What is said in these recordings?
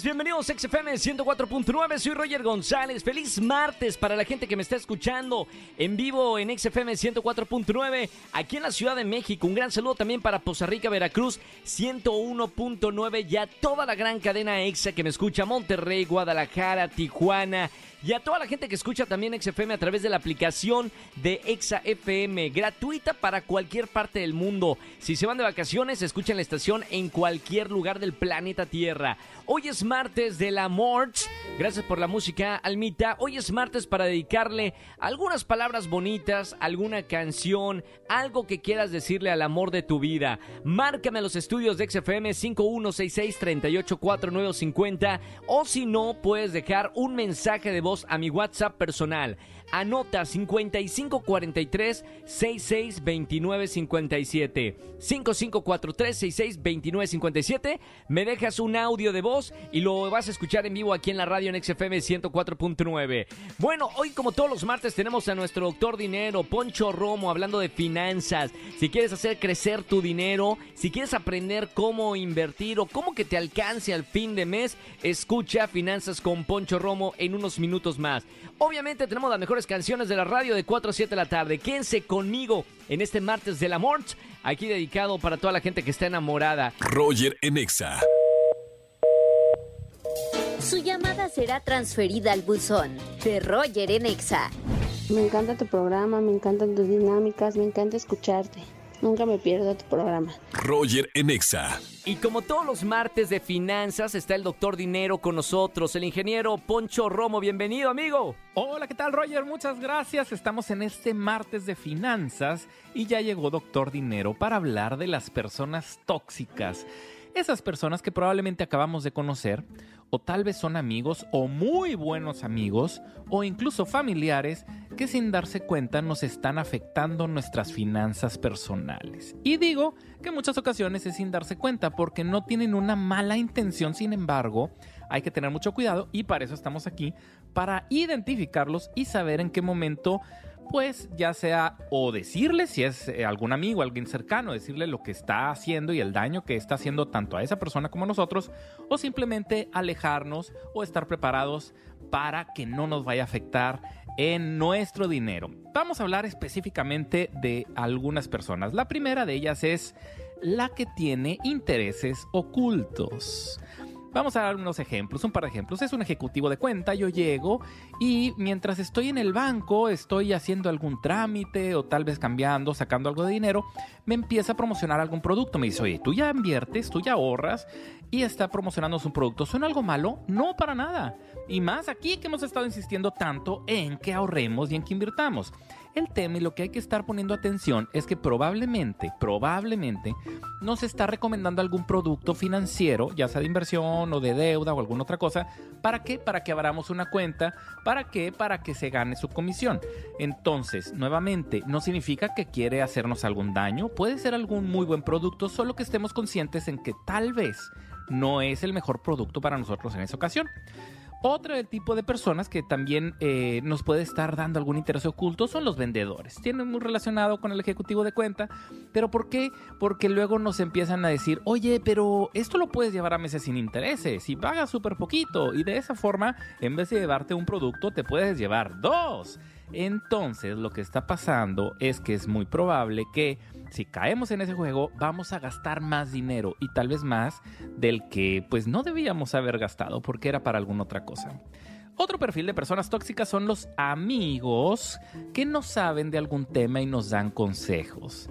bienvenidos a XFM 104.9, soy Roger González, feliz martes para la gente que me está escuchando en vivo en XFM 104.9, aquí en la Ciudad de México, un gran saludo también para Poza Rica, Veracruz 101.9, ya toda la gran cadena EXA que me escucha, Monterrey, Guadalajara, Tijuana, y a toda la gente que escucha también XFM a través de la aplicación de XFM, gratuita para cualquier parte del mundo. Si se van de vacaciones, escuchen la estación en cualquier lugar del planeta Tierra. Hoy es martes de la. Gracias por la música, Almita. Hoy es martes para dedicarle algunas palabras bonitas, alguna canción, algo que quieras decirle al amor de tu vida. Márcame a los estudios de XFM 5166 384950 o si no, puedes dejar un mensaje de voz a mi WhatsApp personal. Anota 5543 662957. 5543 662957. Me dejas un audio de voz y lo vas a escuchar en vivo aquí en la radio en XFM 104.9. Bueno, hoy como todos los martes tenemos a nuestro doctor dinero, Poncho Romo, hablando de finanzas. Si quieres hacer crecer tu dinero, si quieres aprender cómo invertir o cómo que te alcance al fin de mes, escucha Finanzas con Poncho Romo en unos minutos más. Obviamente tenemos las mejores canciones de la radio de 4 a 7 de la tarde. Quédense conmigo en este martes del amor, aquí dedicado para toda la gente que está enamorada. Roger en Exa. Su llamada será transferida al buzón de Roger en Exa. Me encanta tu programa, me encantan tus dinámicas, me encanta escucharte. Nunca me pierdo tu programa. Roger en Exa. Y como todos los martes de finanzas, está el doctor Dinero con nosotros, el ingeniero Poncho Romo. Bienvenido, amigo. Hola, ¿qué tal, Roger? Muchas gracias. Estamos en este martes de finanzas y ya llegó Doctor Dinero para hablar de las personas tóxicas. Esas personas que probablemente acabamos de conocer, o tal vez son amigos o muy buenos amigos, o incluso familiares que sin darse cuenta nos están afectando nuestras finanzas personales. Y digo que en muchas ocasiones es sin darse cuenta porque no tienen una mala intención, sin embargo, hay que tener mucho cuidado y para eso estamos aquí, para identificarlos y saber en qué momento pues ya sea o decirle si es eh, algún amigo, alguien cercano, decirle lo que está haciendo y el daño que está haciendo tanto a esa persona como a nosotros, o simplemente alejarnos o estar preparados para que no nos vaya a afectar en nuestro dinero. Vamos a hablar específicamente de algunas personas. La primera de ellas es la que tiene intereses ocultos. Vamos a dar unos ejemplos, un par de ejemplos. Es un ejecutivo de cuenta, yo llego y mientras estoy en el banco, estoy haciendo algún trámite o tal vez cambiando, sacando algo de dinero, me empieza a promocionar algún producto. Me dice, oye, tú ya inviertes, tú ya ahorras y está promocionando su producto. ¿Suena algo malo? No, para nada. Y más aquí que hemos estado insistiendo tanto en que ahorremos y en que invirtamos. El tema y lo que hay que estar poniendo atención es que probablemente, probablemente nos está recomendando algún producto financiero, ya sea de inversión o de deuda o alguna otra cosa. ¿Para qué? Para que abramos una cuenta. ¿Para? Para que se gane su comisión. Entonces, nuevamente, no significa que quiere hacernos algún daño. Puede ser algún muy buen producto, solo que estemos conscientes en que tal vez no es el mejor producto para nosotros en esa ocasión. Otro tipo de personas que también eh, nos puede estar dando algún interés oculto son los vendedores. Tienen muy relacionado con el ejecutivo de cuenta. ¿Pero por qué? Porque luego nos empiezan a decir, oye, pero esto lo puedes llevar a meses sin intereses y pagas súper poquito. Y de esa forma, en vez de llevarte un producto, te puedes llevar dos. Entonces, lo que está pasando es que es muy probable que si caemos en ese juego, vamos a gastar más dinero y tal vez más del que pues no debíamos haber gastado porque era para alguna otra cosa. Otro perfil de personas tóxicas son los amigos que no saben de algún tema y nos dan consejos.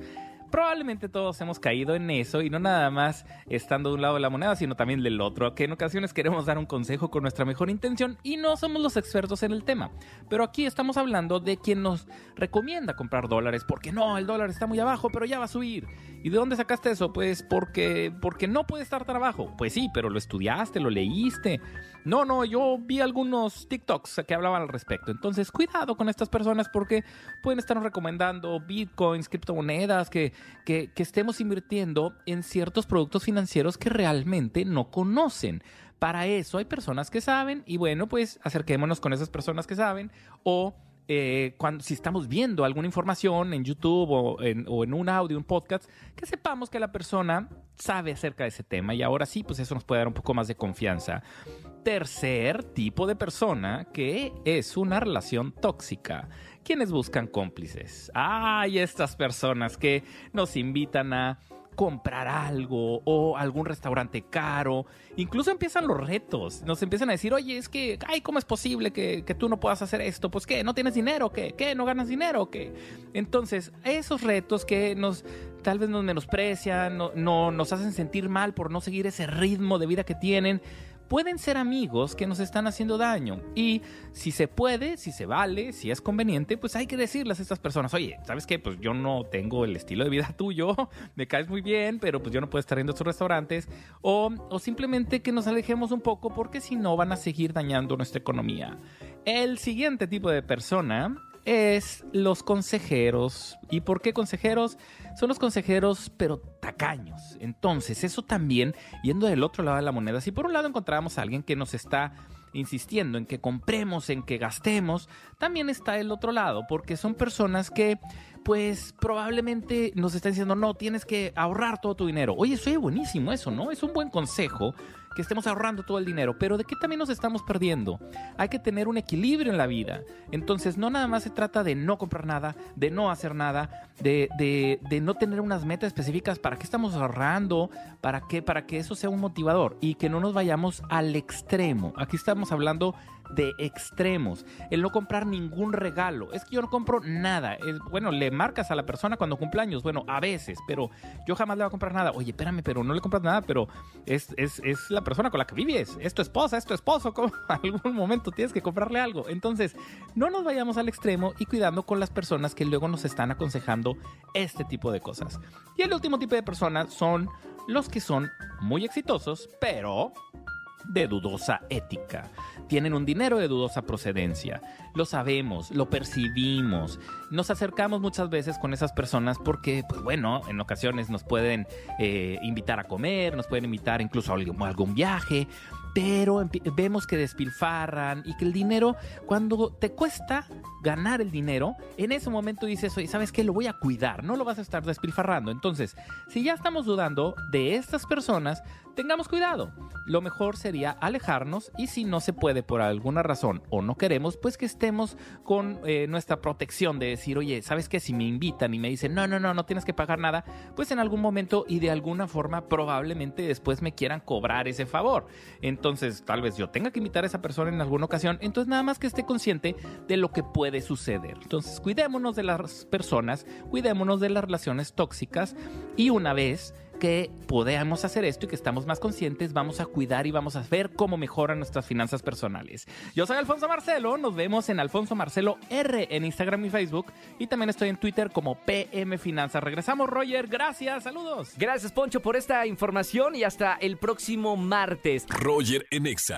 Probablemente todos hemos caído en eso y no nada más estando de un lado de la moneda, sino también del otro, que en ocasiones queremos dar un consejo con nuestra mejor intención y no somos los expertos en el tema. Pero aquí estamos hablando de quien nos recomienda comprar dólares, porque no, el dólar está muy abajo, pero ya va a subir. ¿Y de dónde sacaste eso? Pues porque, porque no puede estar tan abajo. Pues sí, pero lo estudiaste, lo leíste. No, no, yo vi algunos TikToks que hablaban al respecto. Entonces, cuidado con estas personas porque pueden estarnos recomendando bitcoins, criptomonedas, que que, estemos invirtiendo en ciertos productos financieros que realmente no conocen. Para eso hay personas que saben y bueno, pues acerquémonos con esas personas que saben o eh, cuando, si estamos viendo alguna información en YouTube o en, o en un audio, un podcast, que sepamos que la persona sabe acerca de ese tema y ahora sí, pues eso nos puede dar un poco más de confianza. Tercer tipo de persona que es una relación tóxica. Quienes buscan cómplices. Ay, estas personas que nos invitan a comprar algo o algún restaurante caro. Incluso empiezan los retos. Nos empiezan a decir, oye, es que, ay, ¿cómo es posible que, tú no puedas hacer esto? Pues que no tienes dinero, que, ¿qué? ¿No ganas dinero? que Entonces, esos retos que nos tal vez nos menosprecian, no, no nos hacen sentir mal por no seguir ese ritmo de vida que tienen pueden ser amigos que nos están haciendo daño. Y si se puede, si se vale, si es conveniente, pues hay que decirles a estas personas, oye, ¿sabes qué? Pues yo no tengo el estilo de vida tuyo, me caes muy bien, pero pues yo no puedo estar yendo a estos restaurantes. O, o simplemente que nos alejemos un poco porque si no van a seguir dañando nuestra economía. El siguiente tipo de persona es los consejeros. ¿Y por qué consejeros? Son los consejeros, pero tacaños. Entonces, eso también, yendo del otro lado de la moneda, si por un lado encontramos a alguien que nos está insistiendo en que compremos, en que gastemos, también está el otro lado, porque son personas que pues probablemente nos están diciendo, no, tienes que ahorrar todo tu dinero. Oye, eso es buenísimo eso, ¿no? Es un buen consejo que estemos ahorrando todo el dinero, pero ¿de qué también nos estamos perdiendo? Hay que tener un equilibrio en la vida. Entonces, no nada más se trata de no comprar nada, de no hacer nada, de, de, de no tener unas metas específicas para qué estamos ahorrando, para qué, para que eso sea un motivador y que no nos vayamos al extremo. Aquí estamos hablando de extremos. El no comprar ningún regalo. Es que yo no compro nada. Es, bueno, le marcas a la persona cuando cumpleaños. Bueno, a veces, pero yo jamás le voy a comprar nada. Oye, espérame, pero no le compras nada, pero es, es, es la persona con la que vives. Es tu esposa, es tu esposo. ¿Cómo? algún momento tienes que comprarle algo. Entonces, no nos vayamos al extremo y cuidando con las personas que luego nos están aconsejando este tipo de cosas. Y el último tipo de personas son los que son muy exitosos, pero de dudosa ética. Tienen un dinero de dudosa procedencia. Lo sabemos, lo percibimos. Nos acercamos muchas veces con esas personas porque, pues bueno, en ocasiones nos pueden eh, invitar a comer, nos pueden invitar incluso a algún viaje pero vemos que despilfarran y que el dinero, cuando te cuesta ganar el dinero, en ese momento dices, oye, ¿sabes qué? Lo voy a cuidar, no lo vas a estar despilfarrando. Entonces, si ya estamos dudando de estas personas, tengamos cuidado. Lo mejor sería alejarnos y si no se puede por alguna razón o no queremos, pues que estemos con eh, nuestra protección de decir, oye, ¿sabes qué? Si me invitan y me dicen, no, no, no, no tienes que pagar nada, pues en algún momento y de alguna forma probablemente después me quieran cobrar ese favor. Entonces, tal vez yo tenga que invitar a esa persona en alguna ocasión. Entonces, nada más que esté consciente de lo que puede suceder. Entonces, cuidémonos de las personas, cuidémonos de las relaciones tóxicas y una vez que podamos hacer esto y que estamos más conscientes, vamos a cuidar y vamos a ver cómo mejoran nuestras finanzas personales. Yo soy Alfonso Marcelo, nos vemos en Alfonso Marcelo R en Instagram y Facebook y también estoy en Twitter como PM Finanzas. Regresamos, Roger, gracias, saludos. Gracias, Poncho, por esta información y hasta el próximo martes. Roger Enexa.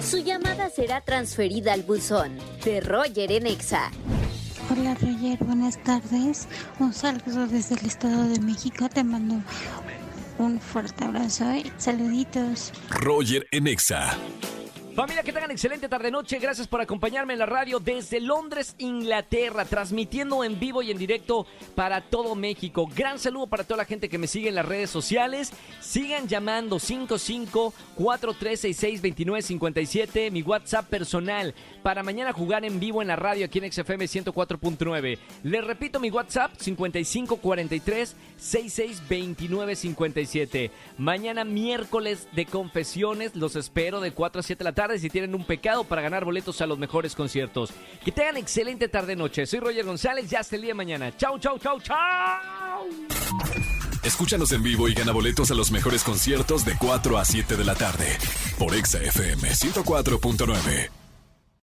Su llamada será transferida al buzón de Roger Enexa. Hola Roger, buenas tardes. Un saludo desde el Estado de México. Te mando un fuerte abrazo y saluditos. Roger Enexa. Familia, que tengan excelente tarde-noche. Gracias por acompañarme en la radio desde Londres, Inglaterra, transmitiendo en vivo y en directo para todo México. Gran saludo para toda la gente que me sigue en las redes sociales. Sigan llamando 55-4366-2957, mi WhatsApp personal, para mañana jugar en vivo en la radio aquí en XFM 104.9. Les repito mi WhatsApp, 5543-662957. Mañana miércoles de confesiones, los espero de 4 a 7 de la tarde si tienen un pecado para ganar boletos a los mejores conciertos. Que tengan excelente tarde-noche. Soy Roger González, ya hasta el día de mañana. Chau, chau, chau, chau. Escúchanos en vivo y gana boletos a los mejores conciertos de 4 a 7 de la tarde por Exa FM 104.9.